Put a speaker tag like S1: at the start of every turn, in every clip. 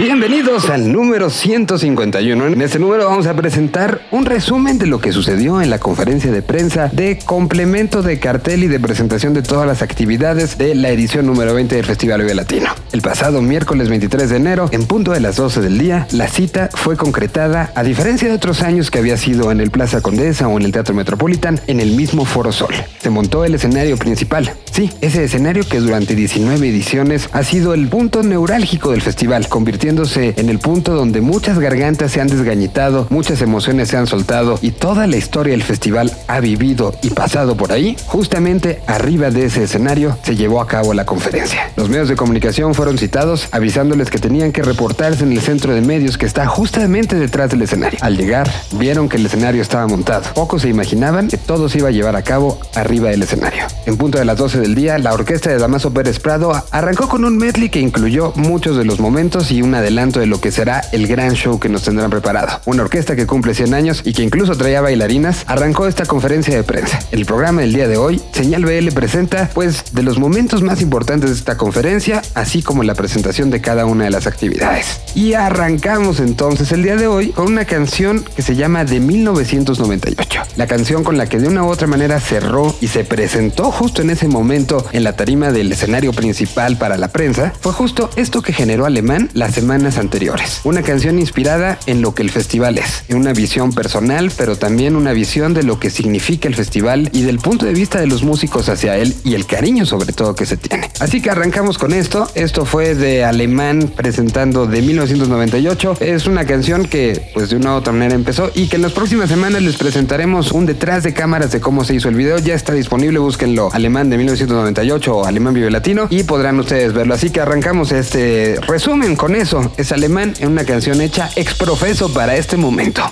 S1: Bienvenidos al número 151. En este número vamos a presentar un resumen de lo que sucedió en la conferencia de prensa de complemento de cartel y de presentación de todas las actividades de la edición número 20 del Festival Vive Latino. El pasado miércoles 23 de enero, en punto de las 12 del día, la cita fue concretada, a diferencia de otros años que había sido en el Plaza Condesa o en el Teatro Metropolitan, en el mismo Foro Sol. Se montó el escenario principal. Sí, ese escenario que durante 19 ediciones ha sido el punto neurálgico del festival, convirtiendo convirtiéndose en el punto donde muchas gargantas se han desgañitado, muchas emociones se han soltado y toda la historia del festival ha vivido y pasado por ahí, justamente arriba de ese escenario se llevó a cabo la conferencia. Los medios de comunicación fueron citados avisándoles que tenían que reportarse en el centro de medios que está justamente detrás del escenario. Al llegar, vieron que el escenario estaba montado. Pocos se imaginaban que todo se iba a llevar a cabo arriba del escenario. En punto de las 12 del día, la orquesta de Damaso Pérez Prado arrancó con un medley que incluyó muchos de los momentos y un adelanto de lo que será el gran show que nos tendrán preparado. Una orquesta que cumple 100 años y que incluso traía bailarinas arrancó esta conferencia de prensa. El programa del día de hoy, Señal BL presenta pues de los momentos más importantes de esta conferencia, así como la presentación de cada una de las actividades. Y arrancamos entonces el día de hoy con una canción que se llama De 1998. La canción con la que de una u otra manera cerró y se presentó justo en ese momento en la tarima del escenario principal para la prensa fue justo esto que generó Alemán la semanas anteriores. Una canción inspirada en lo que el festival es, en una visión personal, pero también una visión de lo que significa el festival y del punto de vista de los músicos hacia él y el cariño sobre todo que se tiene. Así que arrancamos con esto. Esto fue de Alemán presentando de 1998. Es una canción que pues de una u otra manera empezó y que en las próximas semanas les presentaremos un detrás de cámaras de cómo se hizo el video. Ya está disponible, búsquenlo Alemán de 1998 o Alemán Vive Latino y podrán ustedes verlo. Así que arrancamos este resumen con eso es alemán en una canción hecha ex profeso para este momento.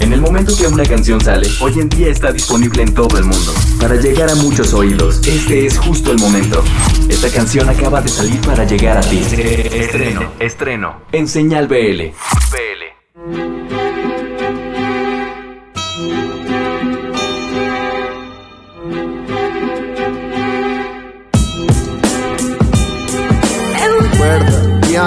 S2: En el momento que una canción sale, hoy en día está disponible en todo el mundo. Para llegar a muchos oídos, este es justo el momento. Esta canción acaba de salir para llegar a ti. Estreno, estreno, en Señal BL. BL.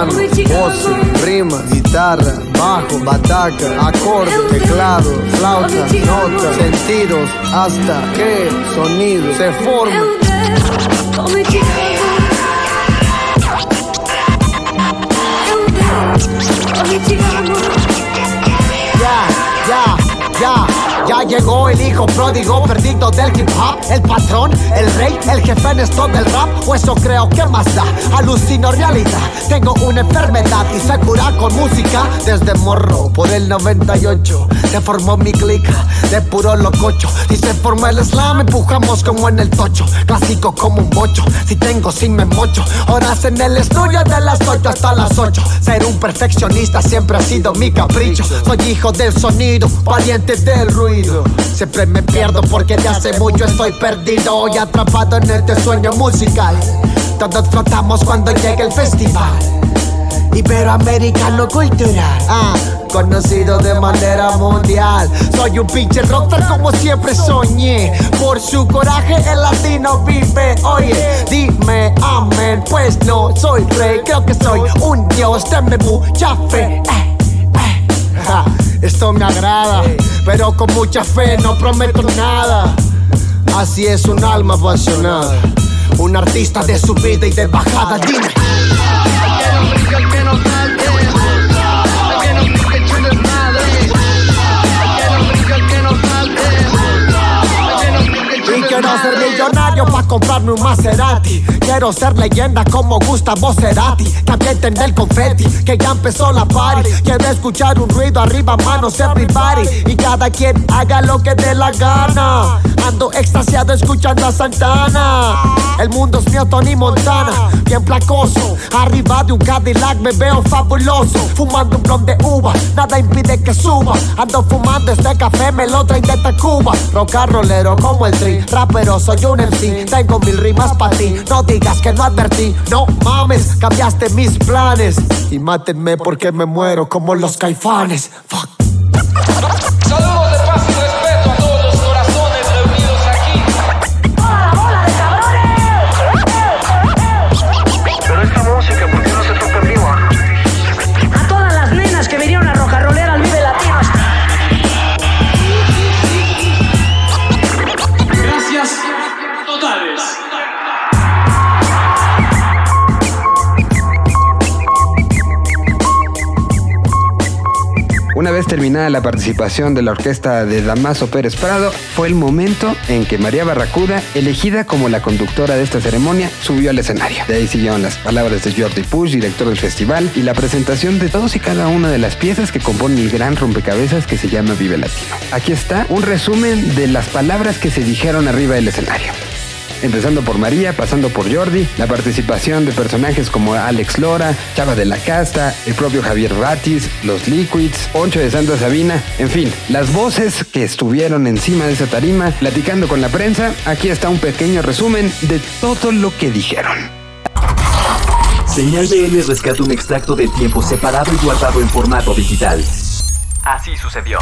S3: Piano, voz, rima, guitarra, bajo, bataca, acorde, teclado, flauta, nota, sentidos, hasta que sonido se forma. Ya, ya, ya. Llegó el hijo pródigo perdido del hip hop. El patrón, el rey, el jefe en esto del rap. O eso creo que más da, alucino realidad. Tengo una enfermedad y se cura con música. Desde morro, por el 98 Se formó mi clica, de puro lococho. Y se formó el slam, empujamos como en el tocho. Clásico como un bocho, si tengo si me mocho. Horas en el estudio de las 8 hasta las 8 Ser un perfeccionista siempre ha sido mi capricho. Soy hijo del sonido, valiente del ruido Siempre me pierdo porque de hace mucho estoy perdido y atrapado en este sueño musical. Todos flotamos cuando llega el festival. Iberoamericano cultural, ah, conocido de manera mundial. Soy un pinche rocker como siempre soñé. Por su coraje el latino vive. Oye, dime amén, pues no soy rey, creo que soy un dios. Tenme mucha fe. Eh, eh, esto me agrada, pero con mucha fe no prometo nada. Así es un alma apasionada, un artista de subida y de bajada. Dime. Millonario para comprarme un Maserati. Quiero ser leyenda como Gustavo Cerati. También tener el confetti, que ya empezó la party. Quiero escuchar un ruido arriba, manos everybody. Y cada quien haga lo que dé la gana. Ando extasiado escuchando a Santana. El mundo es mío, Tony Montana. Bien placoso. Arriba de un Cadillac me veo fabuloso. Fumando un blond de uva, nada impide que suba. Ando fumando este café, me lo traen de Tacuba. Roca rolero como el tri. Rapero, soy un MC. Tengo mil rimas para ti. No digas que no advertí. No mames, cambiaste mis planes. Y mátenme porque me muero como los caifanes. Fuck.
S1: Una vez terminada la participación de la orquesta de Damaso Pérez Prado, fue el momento en que María Barracuda, elegida como la conductora de esta ceremonia, subió al escenario. De ahí siguieron las palabras de Jordi Push, director del festival, y la presentación de todos y cada una de las piezas que componen el gran rompecabezas que se llama Vive Latino. Aquí está un resumen de las palabras que se dijeron arriba del escenario. Empezando por María, pasando por Jordi, la participación de personajes como Alex Lora, Chava de la Casta, el propio Javier Ratis, los Liquids, Poncho de Santa Sabina, en fin, las voces que estuvieron encima de esa tarima platicando con la prensa, aquí está un pequeño resumen de todo lo que dijeron.
S2: Señal BL rescata un extracto de tiempo separado y guardado en formato digital. Así sucedió.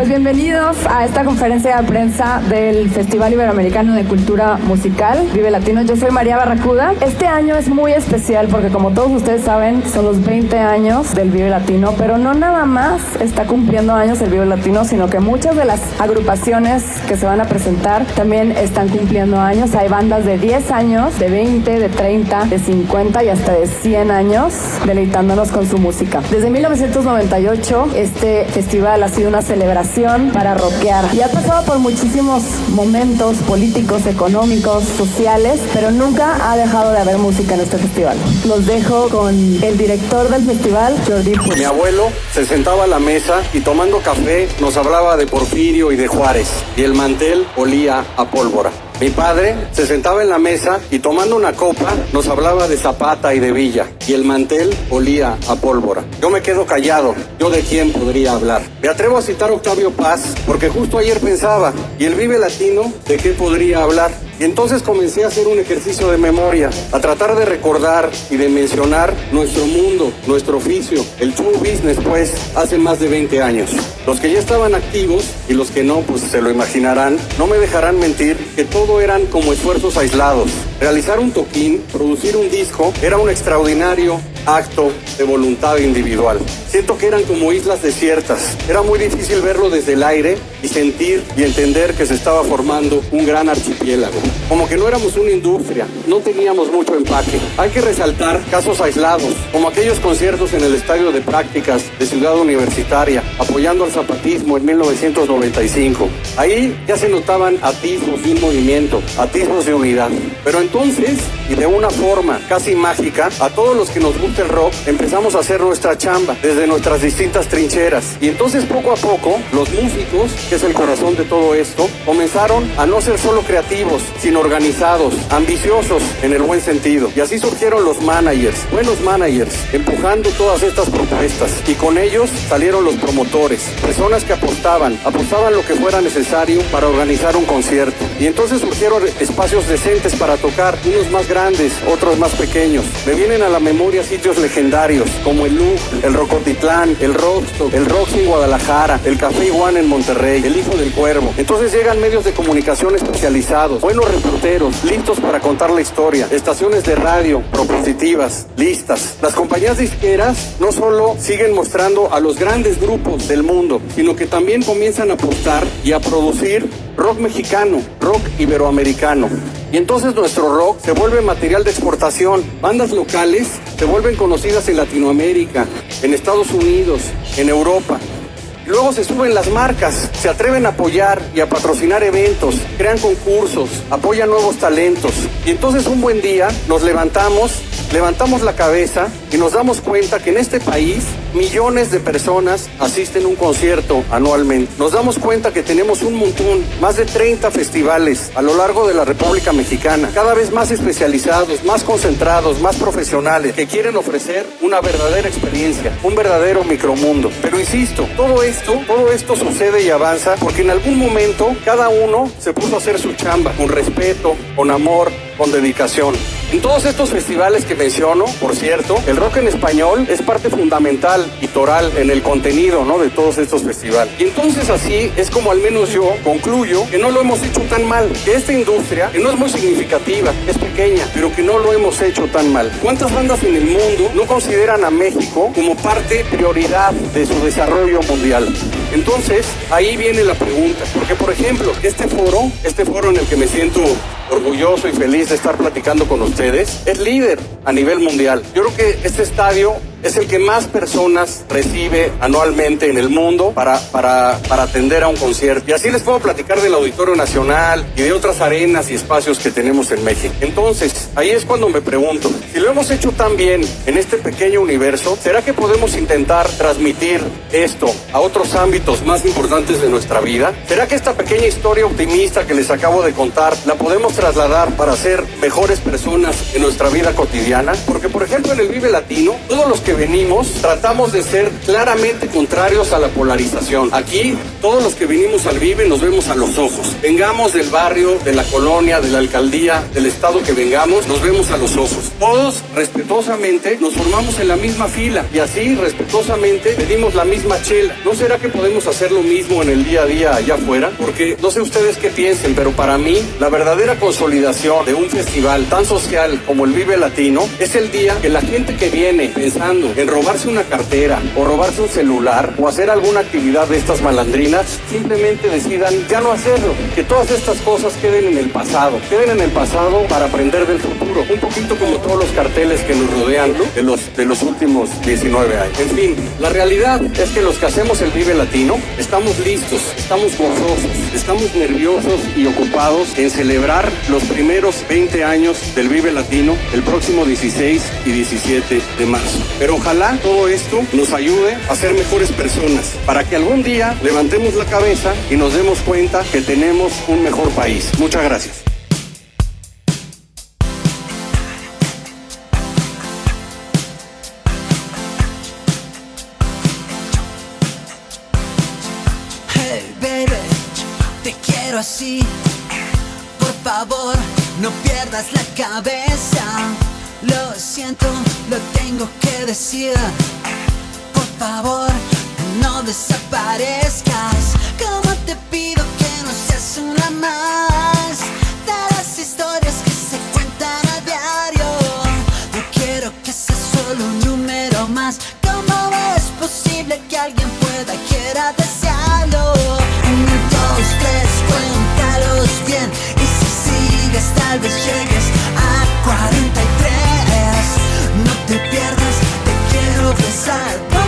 S4: Pues bienvenidos a esta conferencia de prensa del Festival Iberoamericano de Cultura Musical, Vive Latino. Yo soy María Barracuda. Este año es muy especial porque como todos ustedes saben, son los 20 años del Vive Latino, pero no nada más está cumpliendo años el Vive Latino, sino que muchas de las agrupaciones que se van a presentar también están cumpliendo años. Hay bandas de 10 años, de 20, de 30, de 50 y hasta de 100 años deleitándonos con su música. Desde 1998 este festival ha sido una celebración para rockear y ha pasado por muchísimos momentos políticos, económicos, sociales, pero nunca ha dejado de haber música en este festival. Los dejo con el director del festival, Jordi Puig.
S5: Mi abuelo se sentaba a la mesa y tomando café nos hablaba de Porfirio y de Juárez y el mantel olía a pólvora. Mi padre se sentaba en la mesa y tomando una copa nos hablaba de Zapata y de Villa y el mantel olía a pólvora. Yo me quedo callado, yo de quién podría hablar. Me atrevo a citar Octavio Paz porque justo ayer pensaba, ¿y el Vive Latino de qué podría hablar? Entonces comencé a hacer un ejercicio de memoria, a tratar de recordar y de mencionar nuestro mundo, nuestro oficio, el show business, pues, hace más de 20 años. Los que ya estaban activos y los que no, pues se lo imaginarán, no me dejarán mentir que todo eran como esfuerzos aislados. Realizar un toquín, producir un disco, era un extraordinario acto de voluntad individual. Siento que eran como islas desiertas. Era muy difícil verlo desde el aire y sentir y entender que se estaba formando un gran archipiélago. Como que no éramos una industria, no teníamos mucho empaque. Hay que resaltar casos aislados, como aquellos conciertos en el estadio de prácticas de Ciudad Universitaria, apoyando al zapatismo en 1995. Ahí ya se notaban atismos de un movimiento, atismos de unidad. Pero entonces, y de una forma casi mágica, a todos los que nos gusta el rock, empezamos a hacer nuestra chamba desde nuestras distintas trincheras. Y entonces poco a poco, los músicos, que es el corazón de todo esto, comenzaron a no ser solo creativos, sino organizados, ambiciosos en el buen sentido. Y así surgieron los managers, buenos managers, empujando todas estas propuestas. Y con ellos salieron los promotores, personas que apostaban, apostaban lo que fuera necesario para organizar un concierto. Y entonces surgieron espacios decentes para tocar, unos más grandes, otros más pequeños. Me vienen a la memoria sitios legendarios como el Look, el Rocotitlán, el Rockstock, el Roxy en Guadalajara, el Café Iguana en Monterrey, el Hijo del Cuervo. Entonces llegan medios de comunicación especializados, buenos reporteros, listos para contar la historia, estaciones de radio, propositivas, listas. Las compañías disqueras no solo siguen mostrando a los grandes grupos del mundo, sino que también comienzan a apostar y a producir rock mexicano, rock iberoamericano. Y entonces nuestro rock se vuelve material de exportación. Bandas locales se vuelven conocidas en Latinoamérica, en Estados Unidos, en Europa. Luego se suben las marcas, se atreven a apoyar y a patrocinar eventos, crean concursos, apoyan nuevos talentos. Y entonces un buen día nos levantamos levantamos la cabeza y nos damos cuenta que en este país millones de personas asisten a un concierto anualmente. Nos damos cuenta que tenemos un montón, más de 30 festivales a lo largo de la República Mexicana, cada vez más especializados, más concentrados, más profesionales, que quieren ofrecer una verdadera experiencia, un verdadero micromundo. Pero insisto, todo esto, todo esto sucede y avanza porque en algún momento cada uno se puso a hacer su chamba con respeto, con amor, con dedicación. En todos estos festivales que menciono, por cierto, el rock en español es parte fundamental y toral en el contenido ¿no? de todos estos festivales. Y entonces así es como al menos yo concluyo que no lo hemos hecho tan mal, que esta industria, que no es muy significativa, es pequeña, pero que no lo hemos hecho tan mal. ¿Cuántas bandas en el mundo no consideran a México como parte prioridad de su desarrollo mundial? Entonces, ahí viene la pregunta, porque por ejemplo, este foro, este foro en el que me siento orgulloso y feliz de estar platicando con ustedes, es líder a nivel mundial. Yo creo que este estadio es el que más personas recibe anualmente en el mundo para, para, para atender a un concierto. Y así les puedo platicar del Auditorio Nacional y de otras arenas y espacios que tenemos en México. Entonces, ahí es cuando me pregunto, si lo hemos hecho tan bien en este pequeño universo, ¿será que podemos intentar transmitir esto a otros ámbitos más importantes de nuestra vida? ¿Será que esta pequeña historia optimista que les acabo de contar la podemos trasladar para ser mejores personas en nuestra vida cotidiana? Porque, por ejemplo, en el Vive Latino, todos los que venimos tratamos de ser claramente contrarios a la polarización. Aquí, todos los que venimos al Vive nos vemos a los ojos. Vengamos del barrio, de la colonia, de la alcaldía, del estado que vengamos, nos vemos a los ojos. Todos, respetuosamente, nos formamos en la misma fila y así, respetuosamente, pedimos la misma chela. ¿No será que podemos hacer lo mismo en el día a día allá afuera? Porque no sé ustedes qué piensen, pero para mí, la verdadera consolidación de un festival tan social como el Vive Latino es el día que la gente que viene pensando en robarse una cartera o robarse un celular o hacer alguna actividad de estas malandrinas, simplemente decidan ya no hacerlo, que todas estas cosas queden en el pasado, queden en el pasado para aprender del futuro, un poquito como todos los carteles que nos rodean de los, de los últimos 19 años. En fin, la realidad es que los que hacemos el Vive Latino estamos listos, estamos gozosos, estamos nerviosos y ocupados en celebrar los primeros 20 años del Vive Latino el próximo 16 y 17 de marzo. Pero ojalá todo esto nos ayude a ser mejores personas, para que algún día levantemos la cabeza y nos demos cuenta que tenemos un mejor país. Muchas gracias.
S6: Por favor, no pierdas la cabeza. Lo siento, lo tengo que decir. Por favor, no desaparezcas. Como te pido que no seas una más de las historias que se cuentan a diario. No quiero que seas solo un número más. ¿Cómo es posible que alguien pueda quiera desearlo? Bien. Y si sigues, tal vez llegues a 43. No te pierdas, te quiero besar.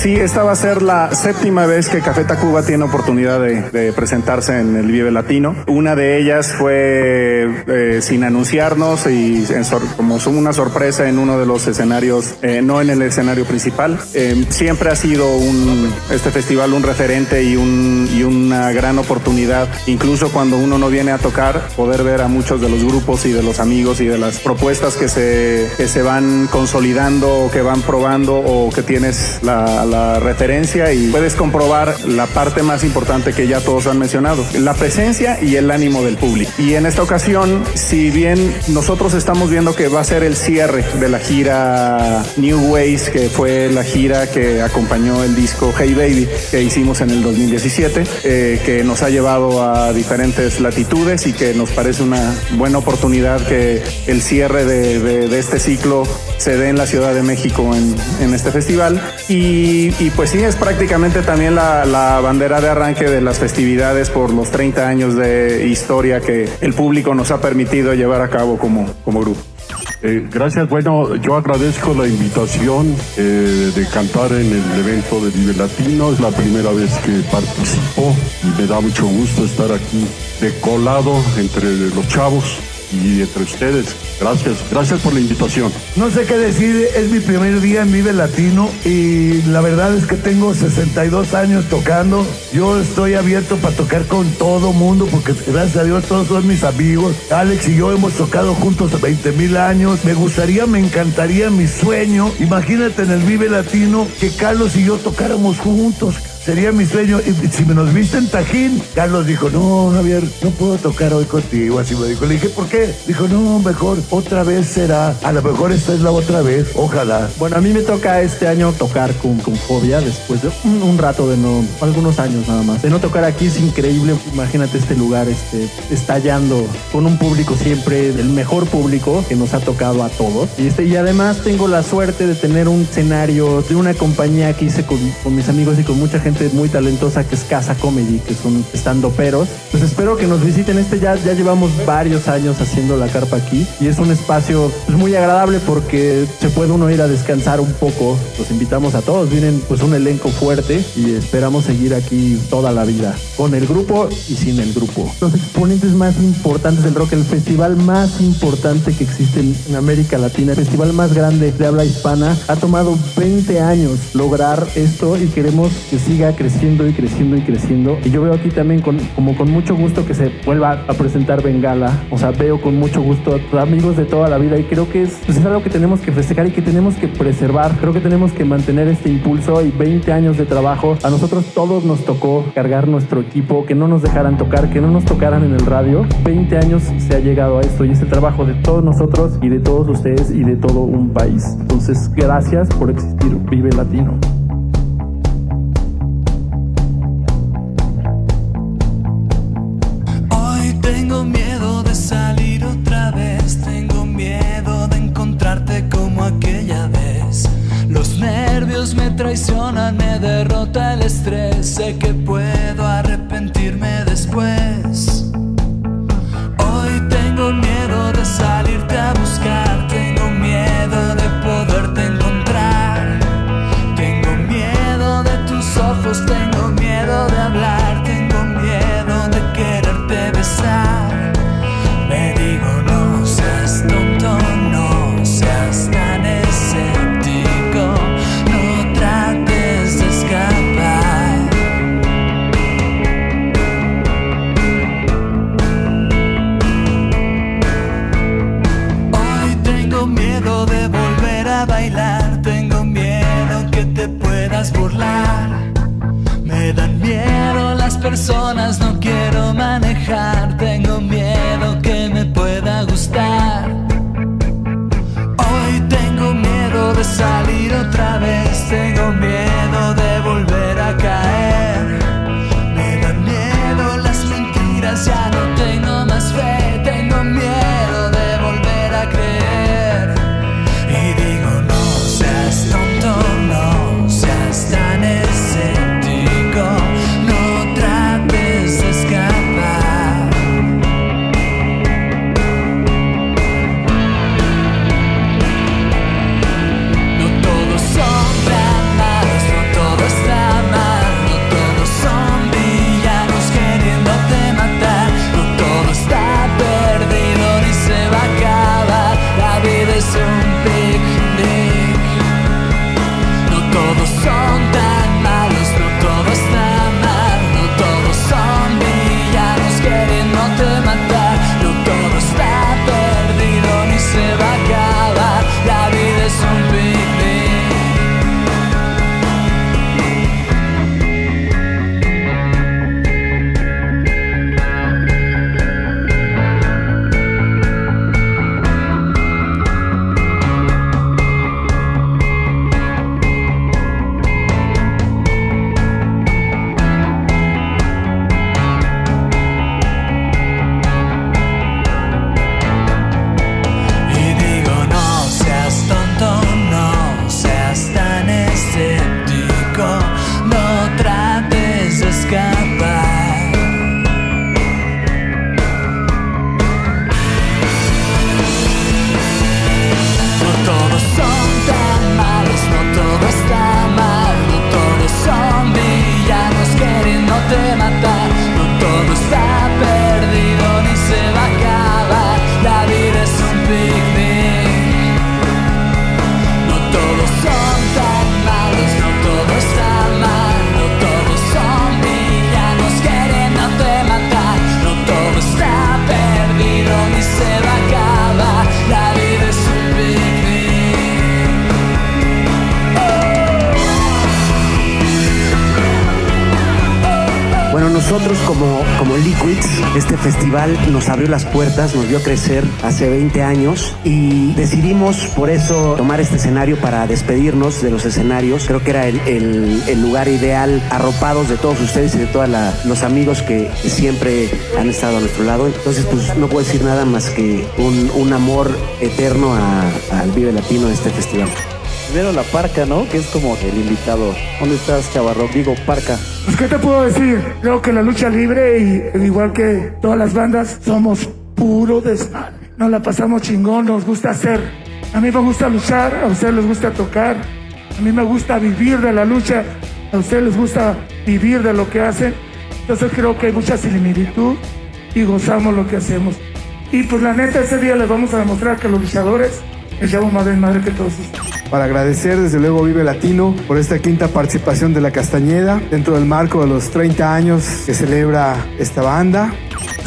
S7: Sí, esta va a ser la séptima vez que Café Tacuba tiene oportunidad de, de presentarse en el Vive Latino. Una de ellas fue eh, sin anunciarnos y en como una sorpresa en uno de los escenarios, eh, no en el escenario principal. Eh, siempre ha sido un, este festival un referente y, un, y una gran oportunidad, incluso cuando uno no viene a tocar, poder ver a muchos de los grupos y de los amigos y de las propuestas que se, que se van consolidando o que van probando o que tienes la, la referencia y puedes comprobar la parte más importante que ya todos han mencionado, la presencia y el ánimo del público. Y en esta ocasión, si bien nosotros estamos viendo que va a ser el cierre de la gira New Ways, que fue la gira que acompañó el disco Hey Baby que hicimos en el 2017, eh, que nos ha llevado a diferentes latitudes y que nos parece una buena oportunidad que el cierre de, de- de este ciclo se dé en la Ciudad de México en, en este festival. Y, y pues sí, es prácticamente también la, bandera de arranque de las festividades por los 30 años de historia que el público nos ha permitido llevar a cabo como, como grupo.
S8: Eh, gracias, bueno, yo agradezco la invitación eh, de cantar en el evento de Vive Latino, es la primera vez que participo y me da mucho gusto estar aquí de colado entre los chavos y entre ustedes. Gracias, gracias por la invitación.
S9: No sé qué decir, es mi primer día en Vive Latino y la verdad es que tengo 62 años tocando. Yo estoy abierto para tocar con todo mundo porque gracias a Dios todos son mis amigos. Alex y yo hemos tocado juntos 20 mil años. Me gustaría, me encantaría, mi sueño. Imagínate en el Vive Latino que Carlos y yo tocáramos juntos. Sería mi sueño. Y si me nos viste en Tajín, Carlos dijo, no, Javier, no puedo tocar hoy contigo. Así me dijo. Le dije, ¿por qué? Dijo, no, mejor otra vez será. A lo mejor esta es la otra vez. Ojalá.
S10: Bueno, a mí me toca este año tocar con, con Fobia después de un, rato de no, algunos años nada más. De no tocar aquí es increíble. Imagínate este lugar este, estallando con un público siempre, el mejor público que nos ha tocado a todos. Y, este, y además tengo la suerte de tener un escenario de una compañía que hice con, con mis amigos y con mucha gente muy talentosa que es Casa Comedy, que son estando peros. Pues espero que nos visiten. Este ya, ya llevamos varios años haciendo la carpa aquí y es un espacio pues, muy agradable porque se puede uno ir a descansar un poco. Los invitamos a todos. Vienen pues un elenco fuerte y esperamos seguir aquí toda la vida con el grupo y sin el grupo. Los exponentes más importantes del rock, el festival más importante que existe en América Latina, el festival más grande de habla hispana, ha tomado 20 años lograr esto y queremos que siga creciendo y creciendo y creciendo. Y yo veo aquí también con, como con mucho gusto que se vuelva a presentar Bengala. O sea, veo con mucho gusto a amigos de toda la vida y creo que es, pues es algo que tenemos que festejar y que tenemos que preservar. Creo que tenemos que mantener este impulso y 20 años de trabajo. A nosotros todos nos tocó cargar nuestro equipo, que no nos dejaran tocar, que no nos tocaran en el radio. 20 años se ha llegado a esto y es el trabajo de todos nosotros y de todos ustedes y de todo un país. Entonces, gracias por existir. Vive Latino.
S11: Derrota el estrés, sé que puedo arrepentirme después. Hoy tengo miedo de salirte
S12: nosotros como, como Liquids, este festival nos abrió las puertas, nos vio crecer hace 20 años y decidimos por eso tomar este escenario para despedirnos de los escenarios. Creo que era el, el- lugar ideal, arropados de todos ustedes y de todos los amigos que siempre han estado a nuestro lado. Entonces, pues no puedo decir nada más que un, un amor eterno al Vive Latino de este festival.
S10: Primero la parca, ¿no? Que es como el invitado. ¿Dónde estás, Chavarro? Digo, parca.
S13: Pues, ¿qué te puedo decir? Creo que la lucha libre, y igual que todas las bandas, somos puro desmadre. Nos la pasamos chingón, nos gusta hacer. A mí me gusta luchar, a ustedes les gusta tocar. A mí me gusta vivir de la lucha, a ustedes les gusta vivir de lo que hacen. Entonces creo que hay mucha similitud y gozamos lo que hacemos. Y pues la neta, ese día les vamos a demostrar que los luchadores echamos más desmadre que todos.
S14: Para agradecer desde luego Vive Latino por esta quinta participación de la Castañeda dentro del marco de los 30 años que celebra esta banda.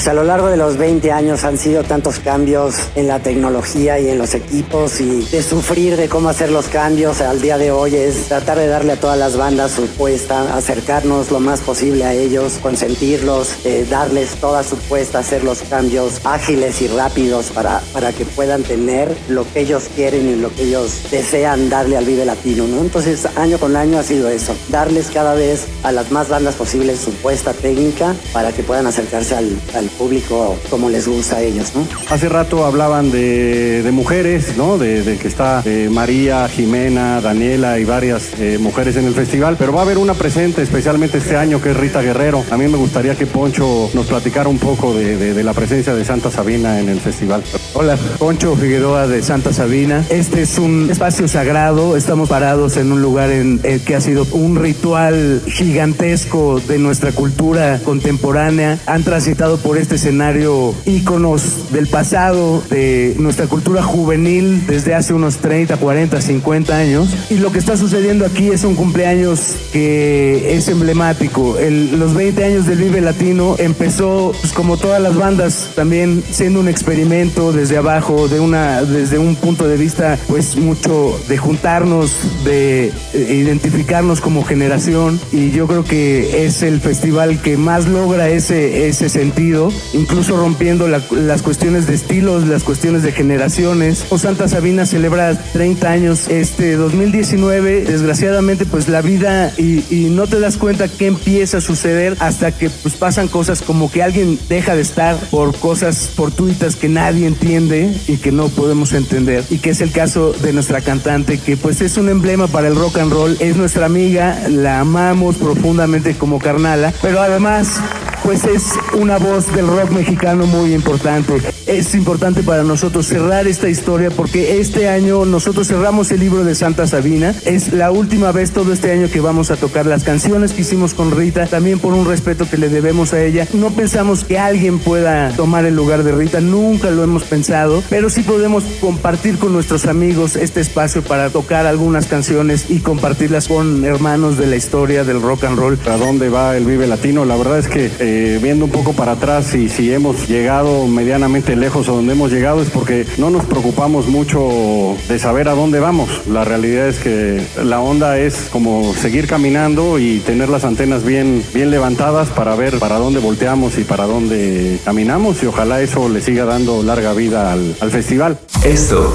S12: A lo largo de los 20 años han sido tantos cambios en la tecnología y en los equipos y de sufrir de cómo hacer los cambios al día de hoy es tratar de darle a todas las bandas su puesta, acercarnos lo más posible a ellos, consentirlos, eh, darles toda su puesta, hacer los cambios ágiles y rápidos para, para que puedan tener lo que ellos quieren y lo que ellos desean darle al Vive Latino, ¿no? Entonces año con año ha sido eso, darles cada vez a las más bandas posibles su puesta técnica para que puedan acercarse al público como les gusta a ellos, ¿no?
S15: Hace rato hablaban de, de mujeres, ¿no? De, de que está eh, María, Jimena, Daniela y varias eh, mujeres en el festival, pero va a haber una presente, especialmente este año, que es Rita Guerrero. A mí me gustaría que Poncho nos platicara un poco de, de- de la presencia de Santa Sabina en el festival.
S16: Hola, Poncho Figueroa de Santa Sabina. Este es un espacio sagrado. Estamos parados en un lugar en, eh, que ha sido un ritual gigantesco de nuestra cultura contemporánea. Han transitado por este escenario íconos del pasado, de nuestra cultura juvenil desde hace unos 30, 40, 50 años. Y lo que está sucediendo aquí es un cumpleaños que es emblemático. El- los 20 años del Vive Latino empezó, pues, como todas las bandas, también siendo un experimento desde abajo, de una, desde un punto de vista, pues mucho de juntarnos, de eh, identificarnos como generación. Y yo creo que es el festival que más logra ese, ese sentido, incluso rompiendo la- las cuestiones de estilos, las cuestiones de generaciones. O Santa Sabina celebra 30 años este 2019. Desgraciadamente, pues la vida y, y no te das cuenta qué empieza a suceder hasta que pues pasan cosas como que alguien deja de estar por cosas fortuitas que nadie entiende y que no podemos entender. Y que es el caso de nuestra cantante, que pues es un emblema para el rock and roll. Es nuestra amiga, la amamos profundamente como carnala, pero además pues es una voz del rock mexicano muy importante. Es importante para nosotros cerrar esta historia porque este año nosotros cerramos el libro de Santa Sabina. Es la última vez todo este año que vamos a tocar las canciones que hicimos con Rita, también por un respeto que le debemos a ella. No pensamos que alguien pueda tomar el lugar de Rita, nunca lo hemos pensado, pero sí podemos compartir con nuestros amigos este espacio para tocar algunas canciones y compartirlas con hermanos de la historia del rock and roll.
S15: ¿A dónde va el Vive Latino? La verdad es que eh, viendo un poco para atrás y si hemos llegado medianamente lejos a donde hemos llegado es porque no nos preocupamos mucho de saber a dónde vamos. La realidad es que la onda es como seguir caminando y tener las antenas bien, bien levantadas para ver para dónde volteamos y para dónde caminamos y ojalá eso le siga dando larga vida al, al festival.
S2: Esto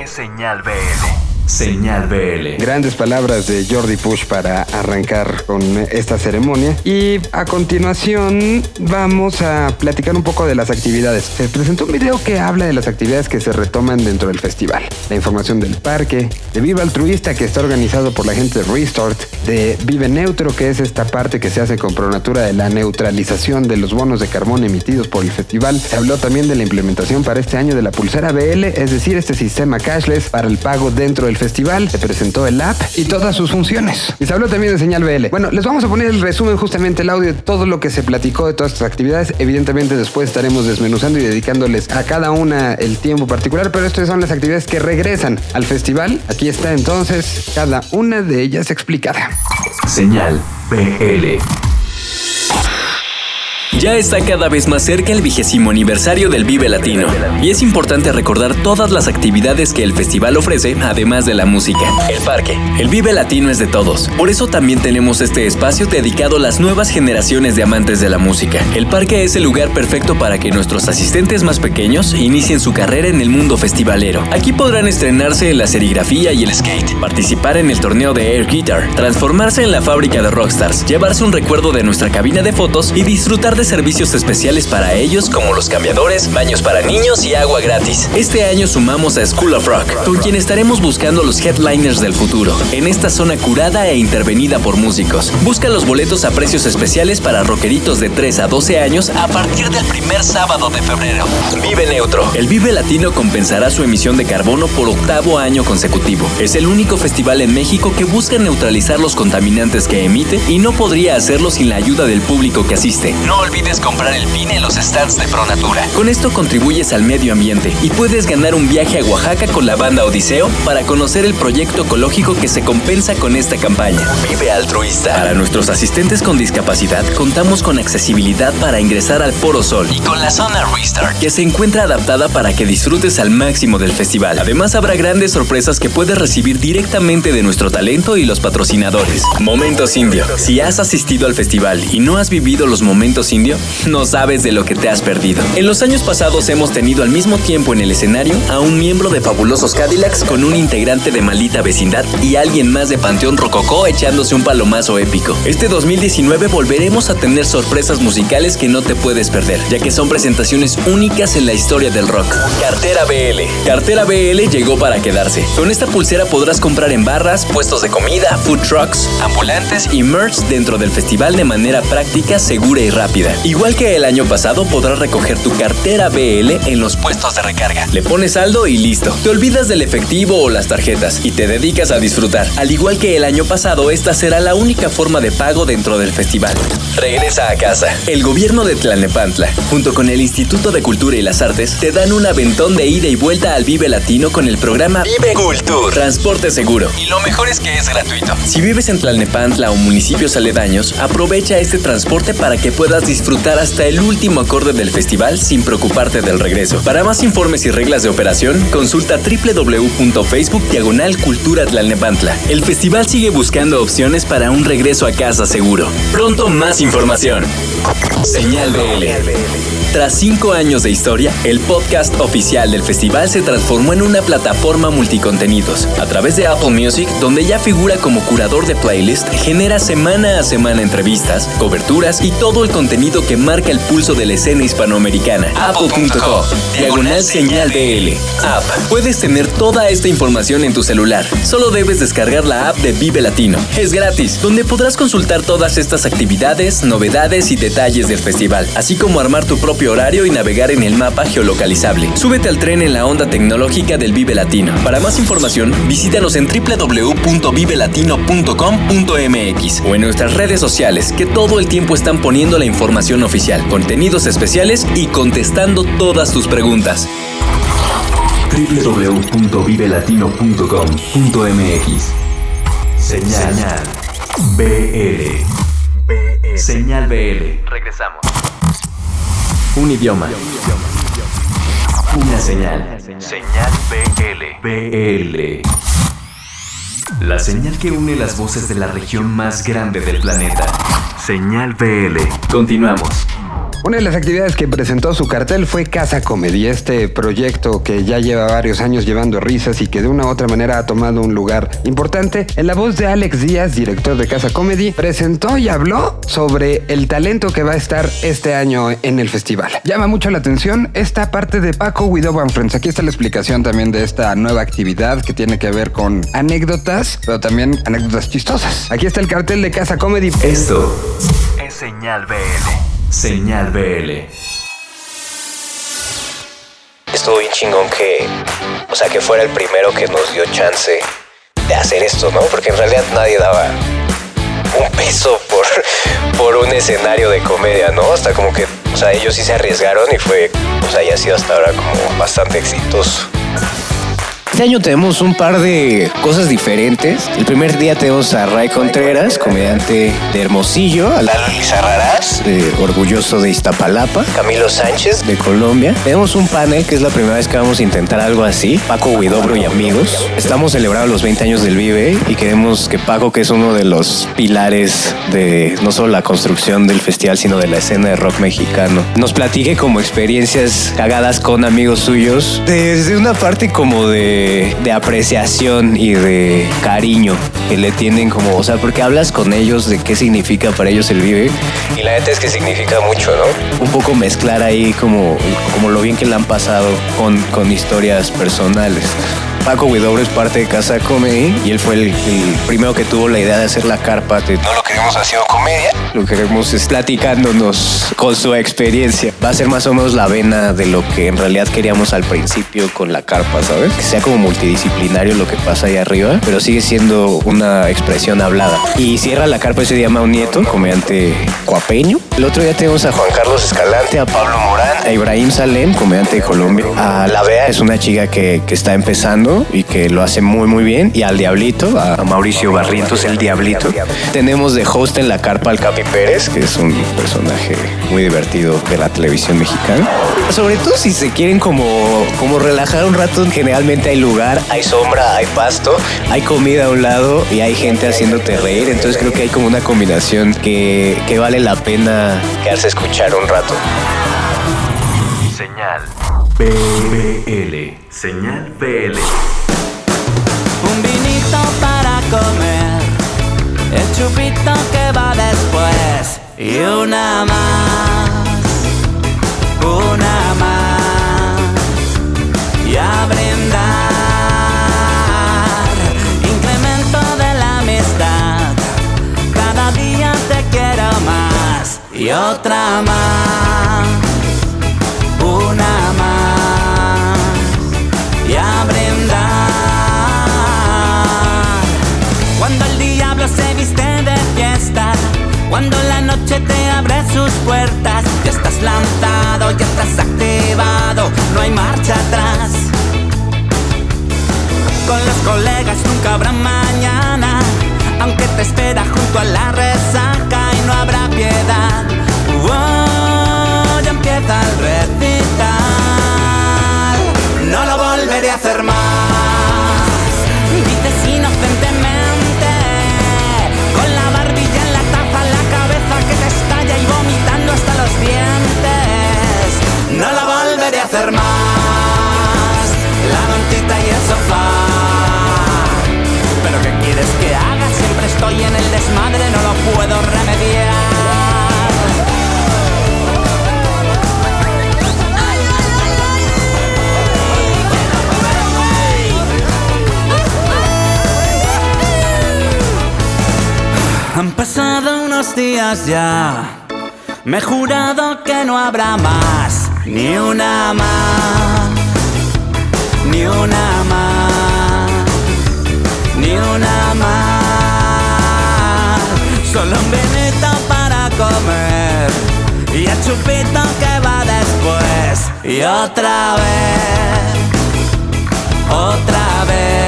S2: es Señal BL. Señal BL.
S1: Grandes palabras de Jordi Push para arrancar con esta ceremonia. Y a continuación vamos a platicar un poco de las actividades. Se presentó un video que habla de las actividades que se retoman dentro del festival. La información del parque, de Viva Altruista que está organizado por la gente de Restart, de Vive Neutro que es esta parte que se hace con Pronatura de la neutralización de los bonos de carbón emitidos por el festival. Se habló también de la implementación para este año de la pulsera BL, es decir, este sistema cashless para el pago dentro del festival. Se presentó el app y todas sus funciones. Y se habló también de señal BL. Bueno, les vamos a poner el resumen, justamente el audio de todo lo que se platicó de todas estas actividades. Evidentemente después estaremos desmenuzando y dedicándoles a cada una el tiempo particular, pero estas son las actividades que regresan al festival. Aquí está entonces cada una de ellas explicada.
S2: Señal BL. Ya está cada vez más cerca el vigésimo aniversario del Vive Latino, y es importante recordar todas las actividades que el festival ofrece, además de la música. El parque. El Vive Latino es de todos, por eso también tenemos este espacio dedicado a las nuevas generaciones de amantes de la música. El parque es el lugar perfecto para que nuestros asistentes más pequeños inicien su carrera en el mundo festivalero. Aquí podrán estrenarse en la serigrafía y el skate, participar en el torneo de Air Guitar, transformarse en la fábrica de Rockstars, llevarse un recuerdo de nuestra cabina de fotos y disfrutar de servicios especiales para ellos como los cambiadores, baños para niños y agua gratis. Este año sumamos a School of Rock, con quien estaremos buscando los headliners del futuro, en esta zona curada e intervenida por músicos. Busca los boletos a precios especiales para rockeritos de 3 a 12 años a partir del primer sábado de febrero. Vive Neutro. El Vive Latino compensará su emisión de carbono por octavo año consecutivo. Es el único festival en México que busca neutralizar los contaminantes que emite y no podría hacerlo sin la ayuda del público que asiste. No olvides comprar el pin en los stands de Pronatura. Con esto contribuyes al medio ambiente y puedes ganar un viaje a Oaxaca con la banda Odiseo para conocer el proyecto ecológico que se compensa con esta campaña. Vive altruista. Para nuestros asistentes con discapacidad contamos con accesibilidad para ingresar al Foro Sol y con la zona Restart que se encuentra adaptada para que disfrutes al máximo del festival. Además habrá grandes sorpresas que puedes recibir directamente de nuestro talento y los patrocinadores. Momentos Indio. Si has asistido al festival y no has vivido los momentos no sabes de lo que te has perdido. En los años pasados hemos tenido al mismo tiempo en el escenario a un miembro de Fabulosos Cadillacs con un integrante de Maldita Vecindad y alguien más de Panteón Rococó echándose un palomazo épico. Este 2019 volveremos a tener sorpresas musicales que no te puedes perder, ya que son presentaciones únicas en la historia del rock. Cartera BL. Cartera BL llegó para quedarse. Con esta pulsera podrás comprar en barras, puestos de comida, food trucks, ambulantes y merch dentro del festival de manera práctica, segura y rápida. Igual que el año pasado podrás recoger tu cartera BL en los puestos de recarga. Le pones saldo y listo. Te olvidas del efectivo o las tarjetas y te dedicas a disfrutar. Al igual que el año pasado, esta será la única forma de pago dentro del festival. Regresa a casa. El gobierno de Tlalnepantla, junto con el Instituto de Cultura y las Artes, te dan un aventón de ida y vuelta al Vive Latino con el programa Vive Cultura. Transporte seguro. Y lo mejor es que es gratuito. Si vives en Tlalnepantla o municipios aledaños, aprovecha este transporte para que puedas disfrutar hasta el último acorde del festival sin preocuparte del regreso. Para más informes y reglas de operación, consulta www.facebook diagonal cultura Tlalnepantla. El festival sigue buscando opciones para un regreso a casa seguro. Pronto más información. Señal BL. Tras cinco años de historia, el podcast oficial del festival se transformó en una plataforma multicontenidos. A través de Apple Music, donde ya figura como curador de playlist, genera semana a semana entrevistas, coberturas y todo el contenido que marca el pulso de la escena hispanoamericana. Apple.com, diagonal señal BL. App. Puedes tener toda esta información en tu celular. Solo debes descargar la app de Vive Latino. Es gratis, donde podrás consultar todas estas actividades, novedades y detalles del festival, así como armar tu propio horario y navegar en el mapa geolocalizable. Súbete al tren en la onda tecnológica del Vive Latino. Para más información, visítanos en www.vivelatino.com.mx o en nuestras redes sociales, que todo el tiempo están poniendo la información oficial, contenidos especiales y contestando todas tus preguntas
S17: www.vivelatino.com.mx Señal BL
S2: Señal BL. Regresamos. Un idioma. Una señal.
S17: Señal BL
S2: BL. La señal que une las voces de la región más grande del planeta. Señal BL. Continuamos.
S1: Una de las actividades que presentó su cartel fue Casa Comedy, este proyecto que ya lleva varios años llevando risas y que de una u otra manera ha tomado un lugar importante. En la voz de Alex Díaz, director de Casa Comedy, presentó y habló sobre el talento que va a estar este año en el festival. Llama mucho la atención esta parte de Paco Widow and Friends. Aquí está la explicación también de esta nueva actividad que tiene que ver con anécdotas, pero también anécdotas chistosas. Aquí está el cartel de Casa Comedy.
S17: Esto es Señal BL. Señal BL.
S18: Estuvo bien chingón que, o sea, que fuera el primero que nos dio chance de hacer esto, ¿no? Porque en realidad nadie daba un peso por, por un escenario de comedia, ¿no? Hasta como que, o sea, ellos sí se arriesgaron y fue, o sea, ya ha sido hasta ahora como bastante exitoso. Este año tenemos un par de cosas diferentes. El primer día tenemos a Ray Contreras, comediante de Hermosillo, a Lalo Lizarrarás, orgulloso de Iztapalapa, Camilo Sánchez de Colombia. Tenemos un panel que es la primera vez que vamos a intentar algo así, Paco Huidobro y amigos. Estamos celebrando los 20 años del Vive y queremos que Paco, que es uno de los pilares de no solo la construcción del festival, sino de la escena de rock mexicano, nos platique como experiencias cagadas con amigos suyos, desde una parte como de, de apreciación y de cariño que le tienen como, o sea, porque hablas con ellos de qué significa para ellos el Vive y la neta es que significa mucho, ¿no? Un poco mezclar ahí como, como lo bien que le han pasado con, con historias personales. Paco Huidobro es parte de Casa Comedy y él fue el, primero que tuvo la idea de hacer la carpa. de No lo queremos haciendo comedia, lo que queremos es platicándonos con su experiencia. Va a ser más o menos la vena de lo que en realidad queríamos al principio con la carpa, ¿sabes? Que sea como multidisciplinario lo que pasa ahí arriba, pero sigue siendo una expresión hablada. Y cierra la carpa ese día Mau Nieto, comediante cuapeño. El otro día tenemos a Juan Carlos Escalante, a Pablo Morán, a Ibrahim Salem, comediante de Colombia. A La Bea es una chica que está empezando y que lo hace muy muy bien. Y al Diablito, a Mauricio Barrientos, el Diablito. Tenemos de host en la carpa al Capi Pérez, que es un personaje muy divertido de la televisión mexicana. Sobre todo si se quieren como, como relajar un rato, generalmente hay lugar, hay sombra, hay pasto, hay comida a un lado y hay gente haciéndote reír. Entonces creo que hay como una combinación que, que vale la pena quedarse a escuchar un rato.
S17: Señal BL. Señal BL.
S19: Un vinito para comer, el chupito que va después y una más, una más y a brindar. Incremento de la amistad, cada día te quiero más y otra más, cuando la noche te abre sus puertas, ya estás lanzado, ya estás activado, no hay marcha atrás. Con los colegas nunca habrá mañana, aunque te espera junto a la resaca y no habrá piedad. Oh, ya empieza el recital, no lo volveré a hacer más. Los dientes. No lo volveré a hacer más. La mantita y el sofá. Pero ¿qué quieres que haga? Siempre estoy en el desmadre, no lo puedo remediar. Han pasado unos días ya. Me he jurado que no habrá más. Ni una más. Ni una más. Ni una más. Solo un vinito para comer. Y el chupito que va después. Y otra vez. Otra vez.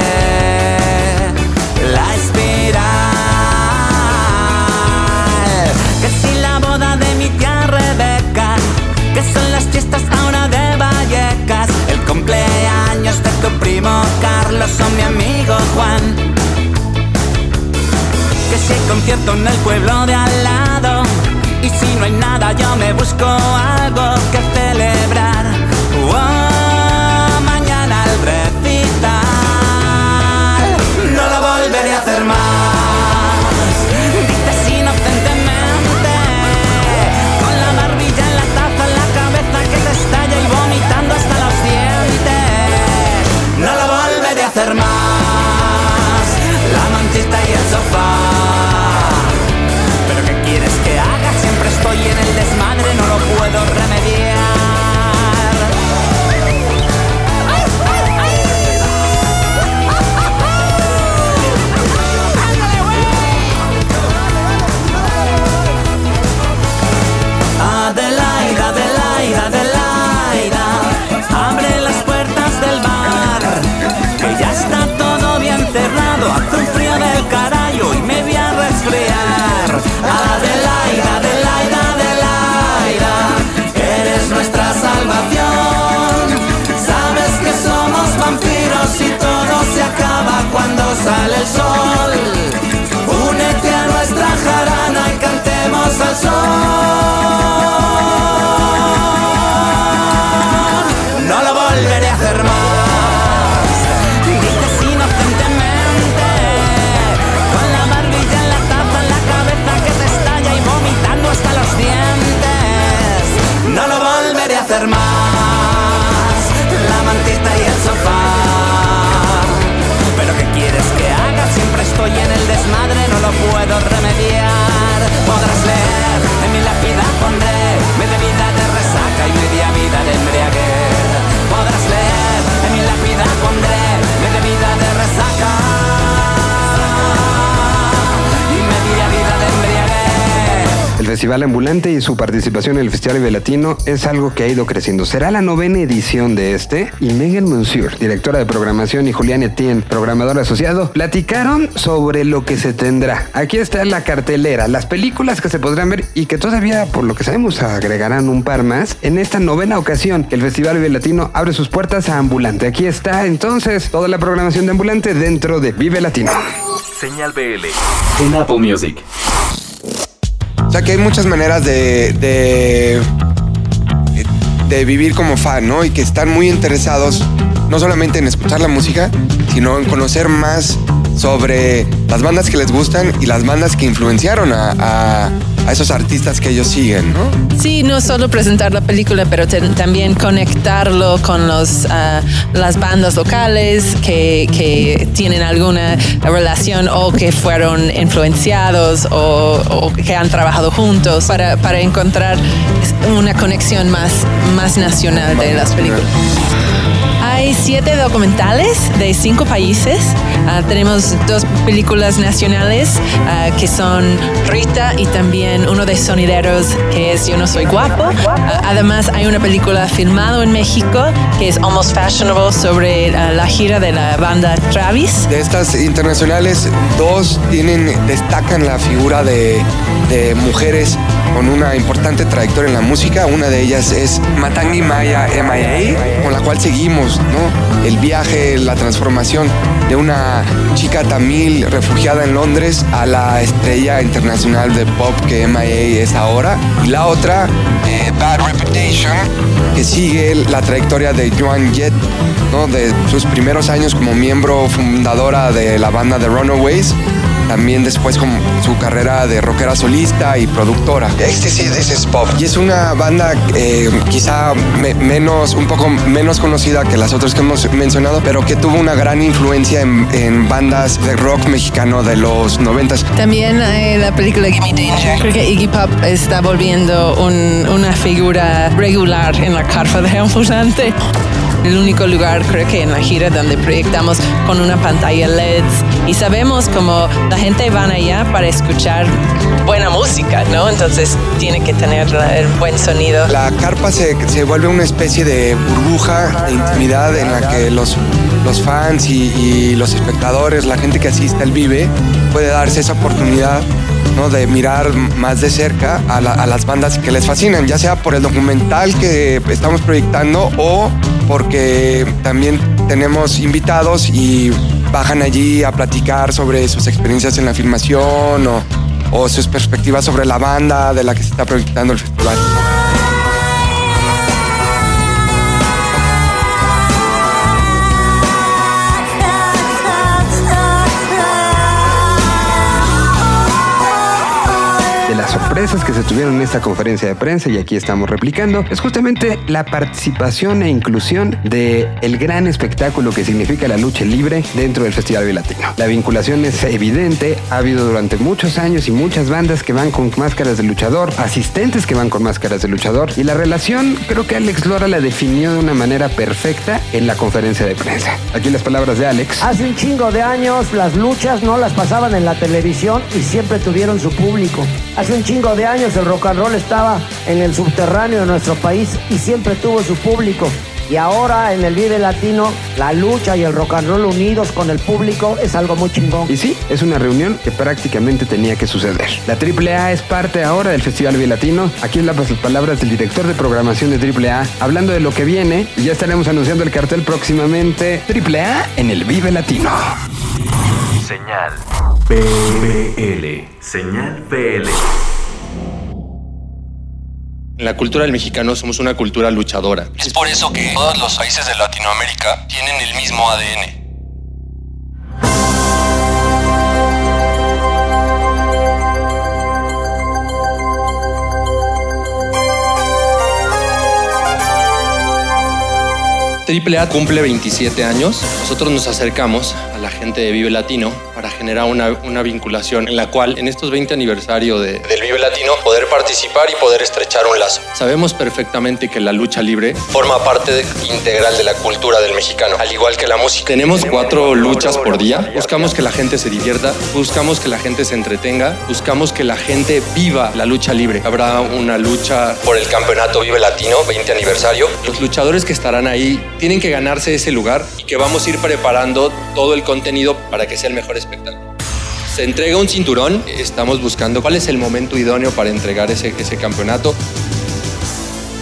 S19: Tu primo Carlos o mi amigo Juan. Que si hay concierto en el pueblo de al lado. Y si no hay nada, yo me busco algo que celebrar. Hacer más. La mantita y el sofá. Pero ¿qué quieres que haga? Siempre estoy en el desmadre, no lo puedo remediar.
S1: Festival Ambulante y su participación en el Festival Latino es algo que ha ido creciendo. Será la novena edición de este y Megan Monsieur, directora de programación, y Julián Etienne, programador asociado, platicaron sobre lo que se tendrá. Aquí está la cartelera, las películas que se podrán ver y que todavía, por lo que sabemos, agregarán un par más en esta novena ocasión el Festival Vive Latino abre sus puertas a Ambulante. Aquí está entonces toda la programación de Ambulante dentro de Vive Latino.
S17: Señal BL. En Apple Music.
S20: O sea que hay muchas maneras de, de, vivir como fan, ¿no? Y que están muy interesados no solamente en escuchar la música, sino en conocer más sobre las bandas que les gustan y las bandas que influenciaron a, a- esos artistas que ellos siguen, ¿no?
S21: Sí, no solo presentar la película, pero también conectarlo con los, ah, las bandas locales que, que tienen alguna relación o que fueron influenciados o, o que han trabajado juntos para, para encontrar una conexión más, más nacional de las películas. Siete documentales de cinco países. Ah, tenemos dos películas nacionales ah, que son Rita y también uno de sonideros que es Yo no soy guapo. Ah, además hay una película filmada en México que es Almost Fashionable sobre la gira de la banda Travis.
S20: De estas internacionales, dos tienen, destacan la figura de, de mujeres con una importante trayectoria en la música. Una de ellas es Matangi Maya MIA, con la cual seguimos ¿no? El viaje, la transformación de una chica tamil refugiada en Londres a la estrella internacional de pop que MIA es ahora. Y la otra, eh, Bad Reputation, que sigue la trayectoria de Joan Jett, ¿no? de sus primeros años como miembro fundadora de la banda The Runaways, también después con su carrera de rockera solista y productora. Ecstasy, This is Pop. Y es una banda eh, quizá me- menos, un poco menos conocida que las otras que hemos mencionado, pero que tuvo una gran influencia en, en bandas de rock mexicano de los noventas.
S21: También hay la película Gimme Danger. Creo que Iggy Pop está volviendo un- una figura regular en la carpa de ambulante. El único lugar creo que en la gira donde proyectamos con una pantalla LEDs y sabemos como la gente van allá para escuchar buena música, ¿no? Entonces tiene que tener el buen sonido.
S20: La carpa se, se vuelve una especie de burbuja de intimidad en la que los, los fans y, y los espectadores, la gente que asiste al Vive, puede darse esa oportunidad ¿no? de mirar más de cerca a, la- a las bandas que les fascinan, ya sea por el documental que estamos proyectando o porque también tenemos invitados y bajan allí a platicar sobre sus experiencias en la filmación o sus perspectivas sobre la banda de la que se está proyectando el festival.
S1: abrazo. Sorpresas que se tuvieron en esta conferencia de prensa y aquí estamos replicando es justamente la participación e inclusión de el gran espectáculo que significa la lucha libre dentro del Festival Bilatino. La vinculación es evidente, ha habido durante muchos años y muchas bandas que van con máscaras de luchador, asistentes que van con máscaras de luchador y la relación creo que Alex Lora la definió de una manera perfecta en la conferencia de prensa. Aquí las palabras de Alex.
S22: Hace un chingo de años las luchas no las pasaban en la televisión y siempre tuvieron su público. Hace un chingo de años el rock and roll estaba en el subterráneo de nuestro país y siempre tuvo su público. Y ahora en el Vive Latino, la lucha y el rock and roll unidos con el público es algo muy chingón.
S1: Y sí, es una reunión que prácticamente tenía que suceder. La AAA es parte ahora del Festival Bilatino. Aquí en las palabras del director de programación de AAA, hablando de lo que viene. Y ya estaremos anunciando el cartel próximamente. AAA en el Vive Latino.
S17: Señal BL. Señal BL.
S23: En la cultura del mexicano somos una cultura luchadora. Es por eso que todos los países de Latinoamérica tienen el mismo ADN. AAA cumple 27 años. Nosotros nos acercamos la gente de Vive Latino para generar una, una vinculación en la cual en estos 20 aniversario de, del Vive Latino poder participar y poder estrechar un lazo. Sabemos perfectamente que la lucha libre forma parte de- integral de la cultura del mexicano, al igual que la música. Tenemos cuatro luchas por día. Buscamos que la gente se divierta, buscamos que la gente se entretenga, buscamos que la gente viva la lucha libre. Habrá una lucha por el campeonato Vive Latino 20 aniversario. Los luchadores que estarán ahí tienen que ganarse ese lugar y que vamos a ir preparando todo el contenido para que sea el mejor espectáculo. Se entrega un cinturón, estamos buscando cuál es el momento idóneo para entregar ese, ese campeonato.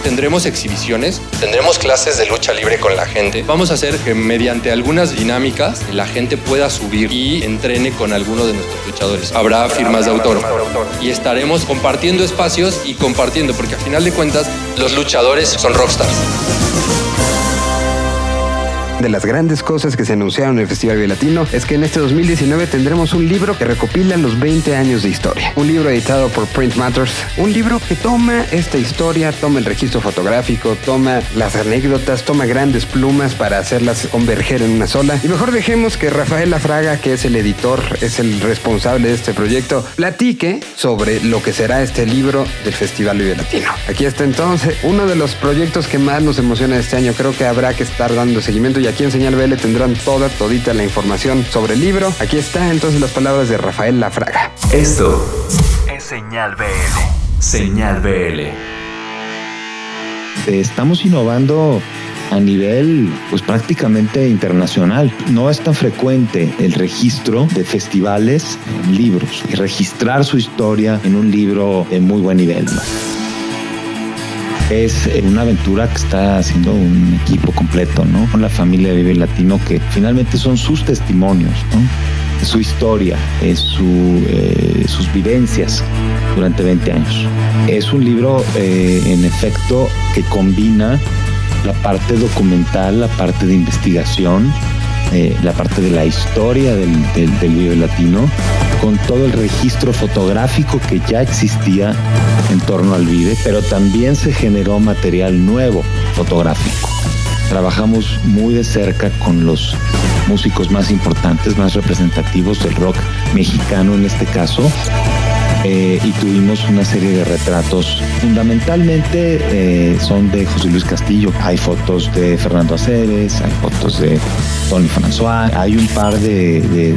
S23: Tendremos exhibiciones, tendremos clases de lucha libre con la gente. Vamos a hacer que mediante algunas dinámicas la gente pueda subir y entrene con alguno de nuestros luchadores. Habrá firmas de autor y estaremos compartiendo espacios y compartiendo, porque a final de cuentas los luchadores son rockstars.
S1: De las grandes cosas que se anunciaron en el Festival Latino es que en este 2019 tendremos un libro que recopila los 20 años de historia. Un libro editado por Print Matters. Un libro que toma esta historia, toma el registro fotográfico, toma las anécdotas, toma grandes plumas para hacerlas converger en una sola. Y mejor dejemos que Rafael Lafraga, que es el editor, es el responsable de este proyecto, platique sobre lo que será este libro del Festival Vive Latino. Aquí está entonces uno de los proyectos que más nos emociona este año. Creo que habrá que estar dando seguimiento y aquí en Señal BL tendrán toda, todita la información sobre el libro. Aquí está entonces las palabras de Rafael Lafraga.
S17: Esto es Señal BL. Señal BL.
S24: Estamos innovando a nivel pues prácticamente internacional. No es tan frecuente el registro de festivales en libros y registrar su historia en un libro de muy buen nivel. Es una aventura que está haciendo un equipo completo, ¿no? Con la familia de Vive Latino que finalmente son sus testimonios, ¿no? Su historia, es su, eh, sus vivencias durante 20 años. Es un libro, eh, en efecto, que combina la parte documental, la parte de investigación, eh, la parte de la historia del, del, del Vive Latino, con todo el registro fotográfico que ya existía en torno al Vive, pero también se generó material nuevo fotográfico. Trabajamos muy de cerca con los músicos más importantes, más representativos del rock mexicano en este caso, eh, y tuvimos una serie de retratos. Fundamentalmente eh, son de José Luis Castillo. Hay fotos de Fernando Aceves, hay fotos de Tony François, hay un par de,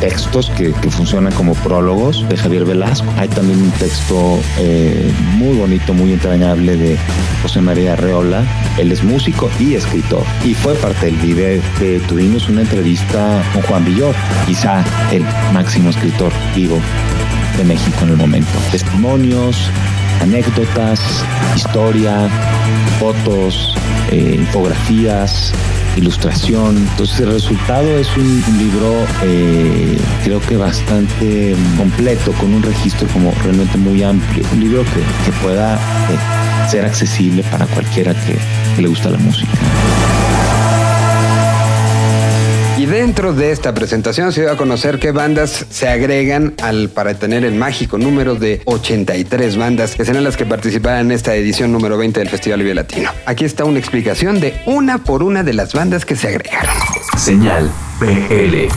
S24: textos que, funcionan como prólogos de Javier Velasco. Hay también un texto eh, muy bonito, muy entrañable de José María Arreola. Él es músico y escritor y fue parte del video. Tuvimos una entrevista con Juan Villor, quizá el máximo escritor vivo de México en el momento. Testimonios, anécdotas, historia, fotos, eh, infografías, ilustración. Entonces el resultado es un, libro eh, creo que bastante completo, con un registro como realmente muy amplio. Un libro que, que pueda eh, ser accesible para cualquiera que le gusta la música.
S1: Y dentro de esta presentación se dio a conocer qué bandas se agregan al para tener el mágico número de 83 bandas que serán las que participarán en esta edición número 20 del Festival Vive Latino. Aquí está una explicación de una por una de las bandas que se agregaron.
S17: Señal BL.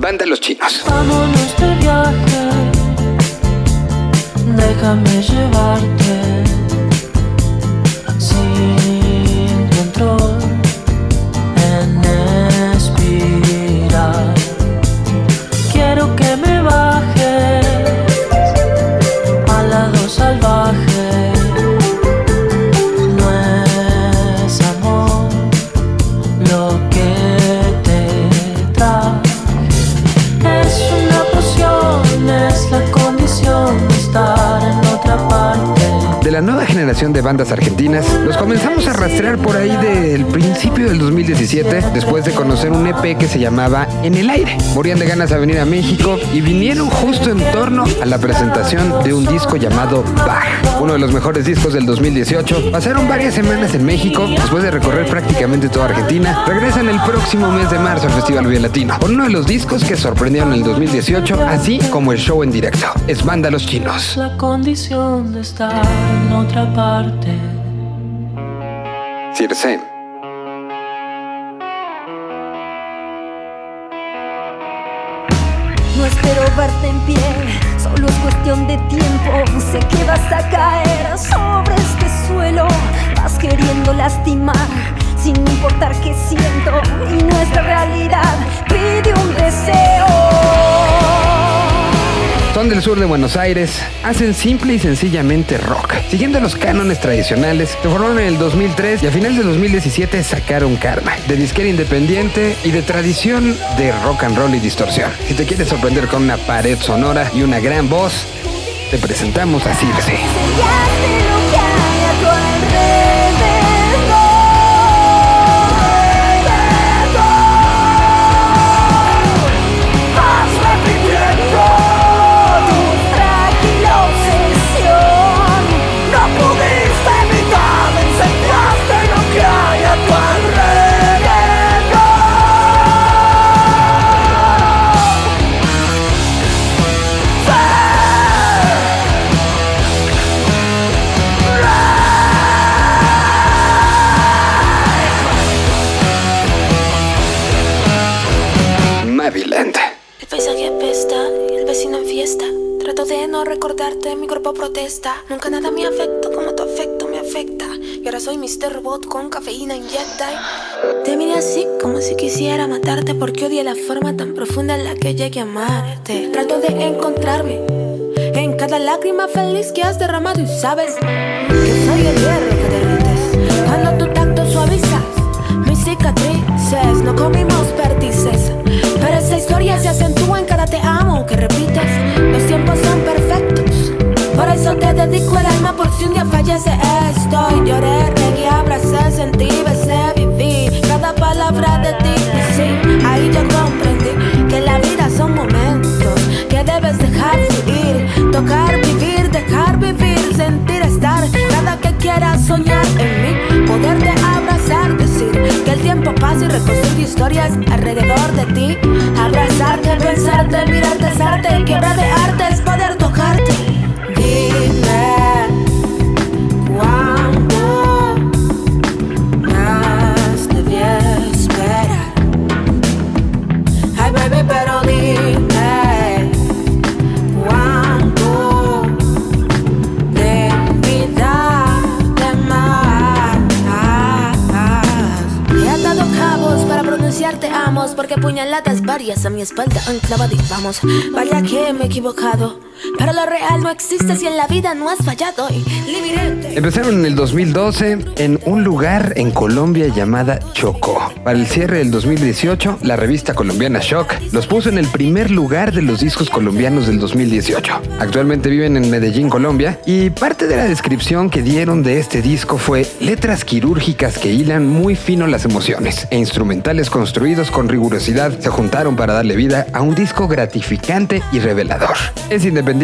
S1: Banda Los Chinos.
S25: Vámonos de viaje, déjame llevarte la
S1: nueva generación de bandas argentinas, los comenzamos a rastrear por ahí del principio del 2017, después de conocer un EP que se llamaba En el Aire. Morían de ganas de venir a México y vinieron justo en torno a la presentación de un disco llamado Bach, uno de los mejores discos del 2018. Pasaron varias semanas en México, después de recorrer prácticamente toda Argentina, regresan el próximo mes de marzo al Festival Vive Latino, con uno de los discos que sorprendieron en el 2018, así como el show en directo. Es Banda Los Chinos.
S25: La condición de estar en otra parte.
S1: Circe.
S26: No espero verte en pie, solo es cuestión de tiempo. Sé que vas a caer sobre este suelo, vas queriendo lastimar sin importar qué siento. Y nuestra realidad pide un deseo.
S1: Son del sur de Buenos Aires, hacen simple y sencillamente rock. Siguiendo los cánones tradicionales, se formaron en el 2003 y a finales de 2017 sacaron Karma, de disquera independiente y de tradición de rock and roll y distorsión. Si te quieres sorprender con una pared sonora y una gran voz, te presentamos a Circe.
S27: Cuerpo protesta. Nunca nada me afecta como tu afecto me afecta. Y ahora soy Mr. Robot con cafeína inyecta. Te miré así como si quisiera matarte porque odié la forma tan profunda en la que llegué a amarte. Trato de encontrarme en cada lágrima feliz que has derramado y sabes que soy el hierro que derrites. Cuando tu tacto suavizas mis cicatrices, no comimos perdices. Pero esa historia se acentúa en cada te amo que repites. Los tiempos son perfectos. Dedico el alma por si un fallece esto. Lloré, regué, abracé, sentí, besé, viví cada palabra de ti. Y sí, ahí yo comprendí que la vida son momentos que debes dejar fluir, tocar, vivir, dejar vivir, sentir, estar. Cada que quieras soñar en mí, poderte abrazar, decir que el tiempo pasa y reconstruir historias alrededor de ti. Abrazarte, pensarte, mirarte, arte, que obra de arte es poder tocarte. Porque puñaladas varias a mi espalda han clavado y vamos. Vaya que me he equivocado, pero lo real no existe si en la vida no has fallado.
S1: Empezaron en el 2012 en un lugar en Colombia llamada Chocó. Para el cierre del 2018, la revista colombiana Shock los puso en el primer lugar de los discos colombianos del 2018. Actualmente viven en Medellín, Colombia, y parte de la descripción que dieron de este disco fue letras quirúrgicas que hilan muy fino las emociones e instrumentales construidos con rigurosidad se juntaron para darle vida a un disco gratificante y revelador. Es independiente,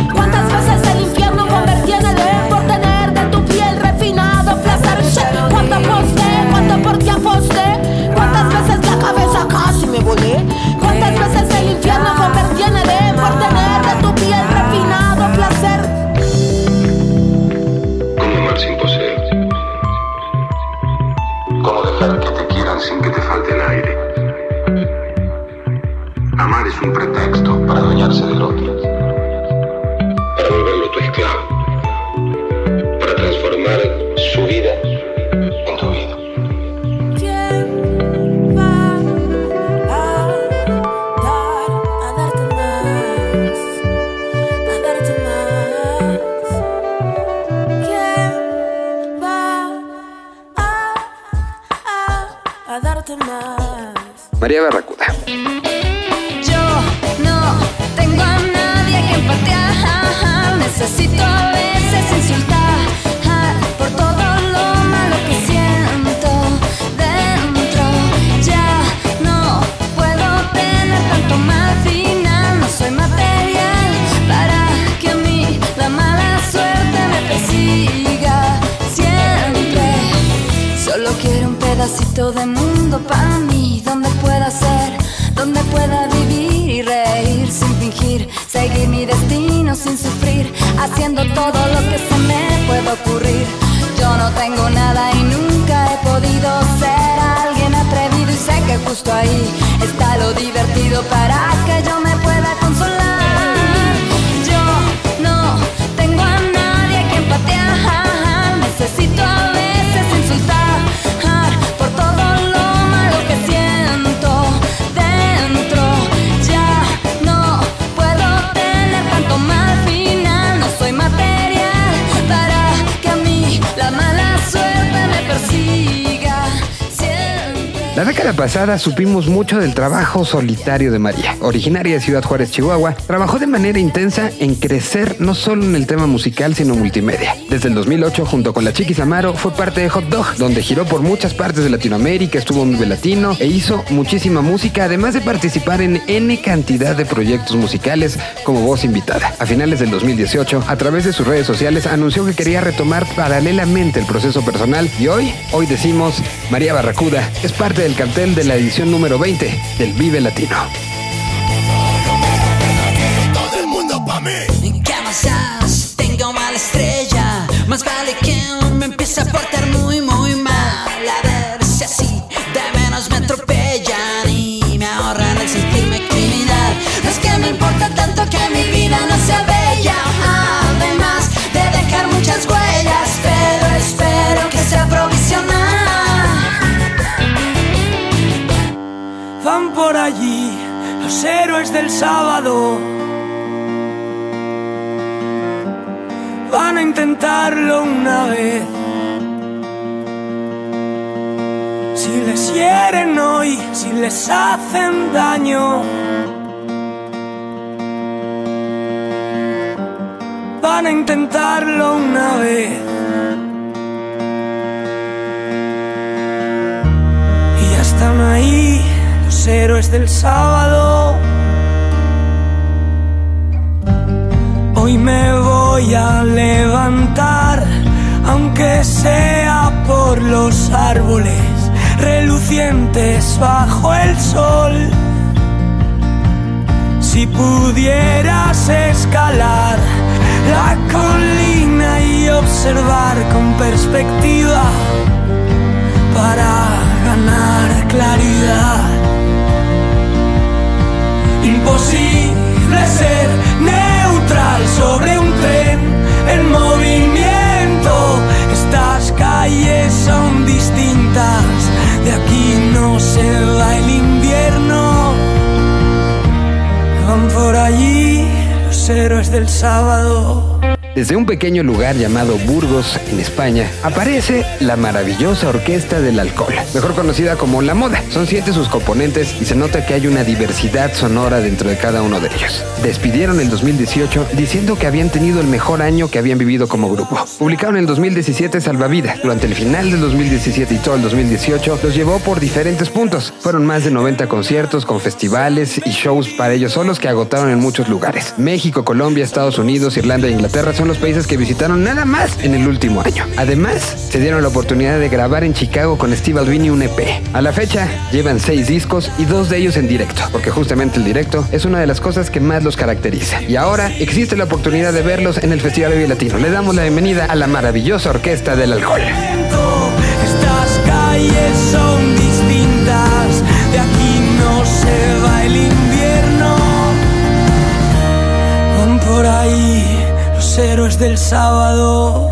S28: sin que te falte el aire? Amar es un pretexto para adueñarse del otro, para volverlo tu esclavo, para transformar su vida
S1: María Barracuda.
S26: Yo no tengo a nadie que patear. Necesito a veces insultar Solo quiero un pedacito de mundo para mí donde pueda ser donde pueda vivir y reír sin fingir, seguir mi destino sin sufrir, haciendo todo lo que se me puede ocurrir. Yo no tengo nada y nunca he podido ser alguien atrevido y sé que justo ahí está lo divertido para que yo me
S1: Pasada supimos mucho del trabajo solitario de María. Originaria de Ciudad Juárez, Chihuahua, trabajó de manera intensa en crecer no solo en el tema musical, sino multimedia. Desde el 2008, junto con la Chiquis Amaro, fue parte de Hot Dog, donde giró por muchas partes de Latinoamérica, estuvo en Vive Latino e hizo muchísima música, además de participar en N cantidad de proyectos musicales como voz invitada. A finales del 2018, a través de sus redes sociales, anunció que quería retomar paralelamente el proceso personal y hoy, hoy decimos, María Barracuda es parte del cartel de la edición número 20 del Vive Latino.
S19: ¿Qué más das? Tengo mala estrella. Más vale que me empiece a
S25: del sábado. Van a intentarlo una vez. Si les hieren hoy, si les hacen daño. Van a intentarlo una vez. Y ya están ahí los héroes del sábado. Hoy me voy a levantar, aunque sea por los árboles relucientes bajo el sol. Si pudieras escalar la colina y observar con perspectiva para ganar claridad. Imposible ser sobre un tren en movimiento. Estas calles son distintas, de aquí no se va el invierno. Van por allí los héroes del sábado.
S1: Desde un pequeño lugar llamado Burgos, en España, aparece la maravillosa Orquesta del Alcohol, mejor conocida como La Moda. Son siete sus componentes y se nota que hay una diversidad sonora dentro de cada uno de ellos. Despidieron el 2018 diciendo que habían tenido el mejor año que habían vivido como grupo. Publicaron el 2017 Salvavidas. Durante el final del 2017 y todo el 2018 los llevó por diferentes puntos. Fueron más de 90 conciertos con festivales y shows para ellos solos que agotaron en muchos lugares. México, Colombia, Estados Unidos, Irlanda e Inglaterra son los países que visitaron nada más en el último año. Además, se dieron la oportunidad de grabar en Chicago con Steve Albini un EP. A la fecha, llevan seis discos y dos de ellos en directo, porque justamente el directo es una de las cosas que más los caracteriza. Y ahora existe la oportunidad de verlos en el Festival Vive Latino. Le damos la bienvenida a la maravillosa Orquesta del Alcohol.
S25: Estas calles son distintas, de aquí no se va el invierno. Van por ahí héroes del sábado.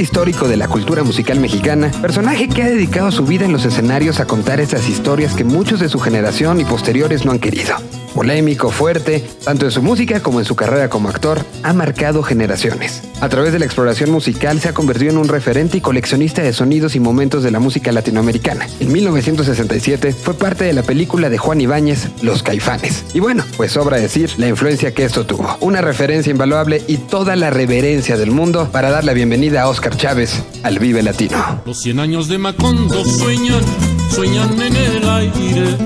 S1: Histórico de la cultura musical mexicana, personaje que ha dedicado su vida en los escenarios a contar esas historias que muchos de su generación y posteriores no han querido. polémico, fuerte, tanto en su música como en su carrera como actor, ha marcado generaciones. A través de la exploración musical se ha convertido en un referente y coleccionista de sonidos y momentos de la música latinoamericana. En 1967 fue parte de la película de Juan Ibáñez, Los Caifanes. Y bueno, pues sobra decir la influencia que esto tuvo. Una referencia invaluable y toda la reverencia del mundo para dar la bienvenida a Oscar Chávez al Vive Latino.
S29: Los 100 años de Macondo sueñan, sueñan en el aire.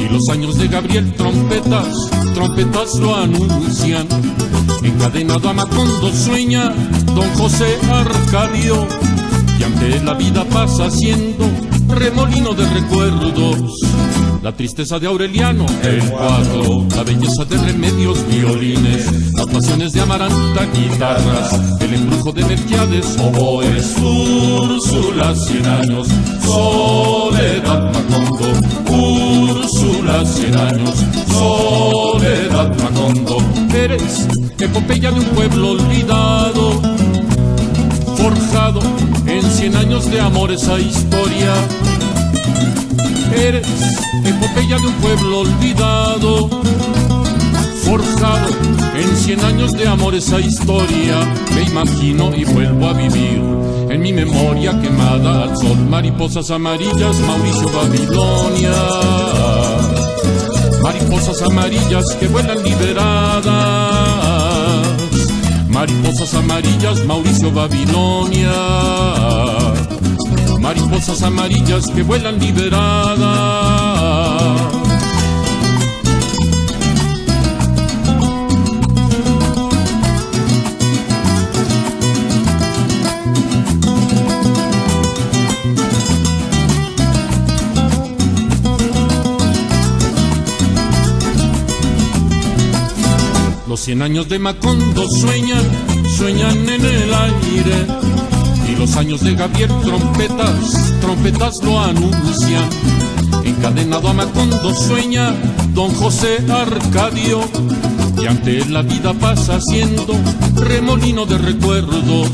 S29: Y los años de Gabriel trompetas, trompetas lo anuncian. Encadenado a Macondo sueña don José Arcadio. Y aunque la vida pasa siendo remolino de recuerdos, la tristeza de Aureliano, el cuatro, la belleza de remedios, violines, las pasiones de Amaranta, guitarras, el embrujo de Melquiades, oboes, Úrsula, cien años, soledad Macondo, Úrsula, cien años, soledad Macondo, eres epopeya de un pueblo olvidado, forjado en cien años de amor esa historia. Eres epopeya de un pueblo olvidado, forjado en cien años de amor esa historia. Me imagino y vuelvo a vivir en mi memoria quemada al sol. Mariposas amarillas, Mauricio Babilonia. Mariposas amarillas que vuelan liberadas. Mariposas amarillas, Mauricio Babilonia. Mariposas amarillas que vuelan liberadas. Cien años de Macondo sueñan, sueñan en el aire. Y los años de Gabriel trompetas, trompetas lo anuncian. Encadenado a Macondo sueña don José Arcadio. Y ante él la vida pasa siendo remolino de recuerdos.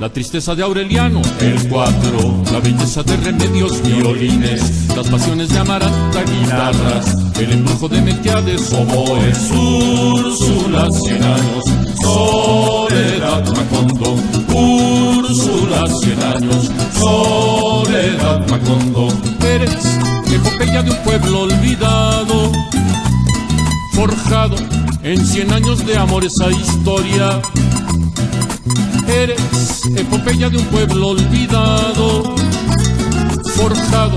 S29: La tristeza de Aureliano, el cuatro, la belleza de remedios, violines, las pasiones de Amaranta, guitarras, el embrujo de Melquiades, oboes, Úrsula, cien años, soledad Macondo, Úrsula, cien años, soledad Macondo, eres epopeya de un pueblo olvidado, forjado en cien años de amor esa historia. Eres epopeya de un pueblo olvidado, forjado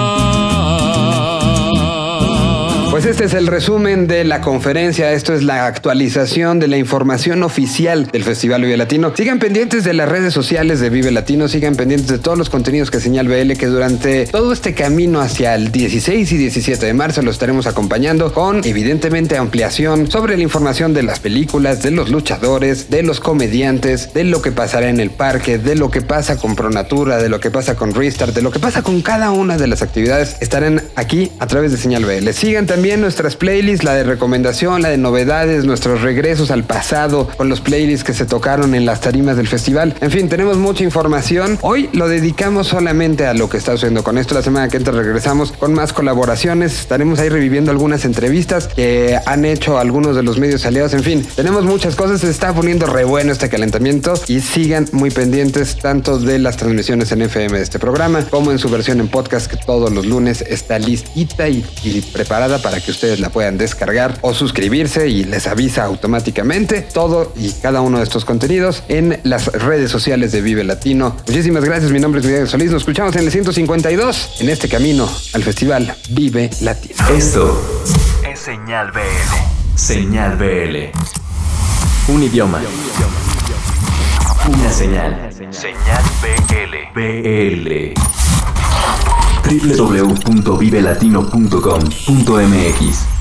S1: Pues este es el resumen de la conferencia, esto es la actualización de la información oficial del Festival Vive Latino. Sigan pendientes de las redes sociales de Vive Latino, sigan pendientes de todos los contenidos que Señal BL, que durante todo este camino hacia el 16 y 17 de marzo lo estaremos acompañando con evidentemente ampliación sobre la información de las películas, de los luchadores, de los comediantes, de lo que pasará en el parque, de lo que pasa con Pronatura, de lo que pasa con Restart, de lo que pasa con cada una de las actividades, estarán aquí a través de Señal BL. Sigan también nuestras playlists, la de recomendación, la de novedades, nuestros regresos al pasado con los playlists que se tocaron en las tarimas del festival. En fin, tenemos mucha información. Hoy lo dedicamos solamente a lo que está sucediendo con esto. La semana que entra regresamos con más colaboraciones. Estaremos ahí reviviendo algunas entrevistas que han hecho algunos de los medios aliados. En fin, tenemos muchas cosas. Se está poniendo re bueno este calentamiento y sigan muy pendientes tanto de las transmisiones en FM de este programa como en su versión en podcast que todos los lunes está listita y, y preparada que ustedes la puedan descargar o suscribirse y les avisa automáticamente todo y cada uno de estos contenidos en las redes sociales de Vive Latino. Muchísimas gracias, mi nombre es Miguel Solís, nos escuchamos en el 152 en este camino al festival Vive Latino.
S2: Esto es Señal BL. Señal BL. Un idioma. Una señal. Señal BL. BL www.vivelatino.com.mx